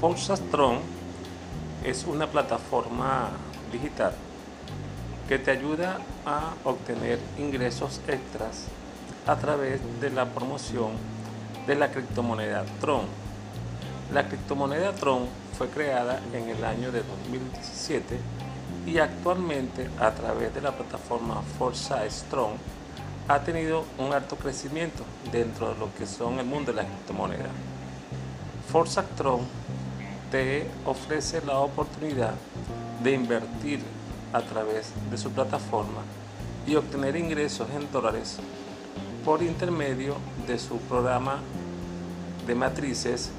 Forza Strong es una plataforma digital que te ayuda a obtener ingresos extras a través de la promoción de la criptomoneda Tron. La criptomoneda Tron fue creada en el año de 2017 y actualmente a través de la plataforma Forza Strong ha tenido un alto crecimiento dentro de lo que son el mundo de la criptomoneda. Forza Tron te ofrece la oportunidad de invertir a través de su plataforma y obtener ingresos en dólares por intermedio de su programa de matrices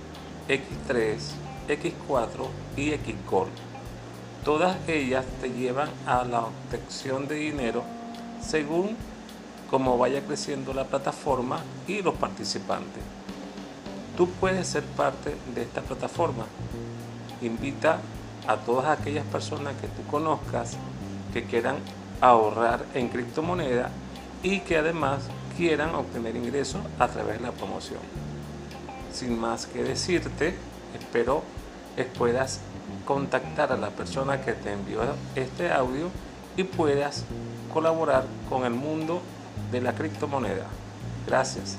X3, X4 y XCOL. Todas ellas te llevan a la obtención de dinero según cómo vaya creciendo la plataforma y los participantes. Tú puedes ser parte de esta plataforma. Invita a todas aquellas personas que tú conozcas que quieran ahorrar en criptomoneda y que además quieran obtener ingresos a través de la promoción. Sin más que decirte, espero que puedas contactar a la persona que te envió este audio y puedas colaborar con el mundo de la criptomoneda. Gracias.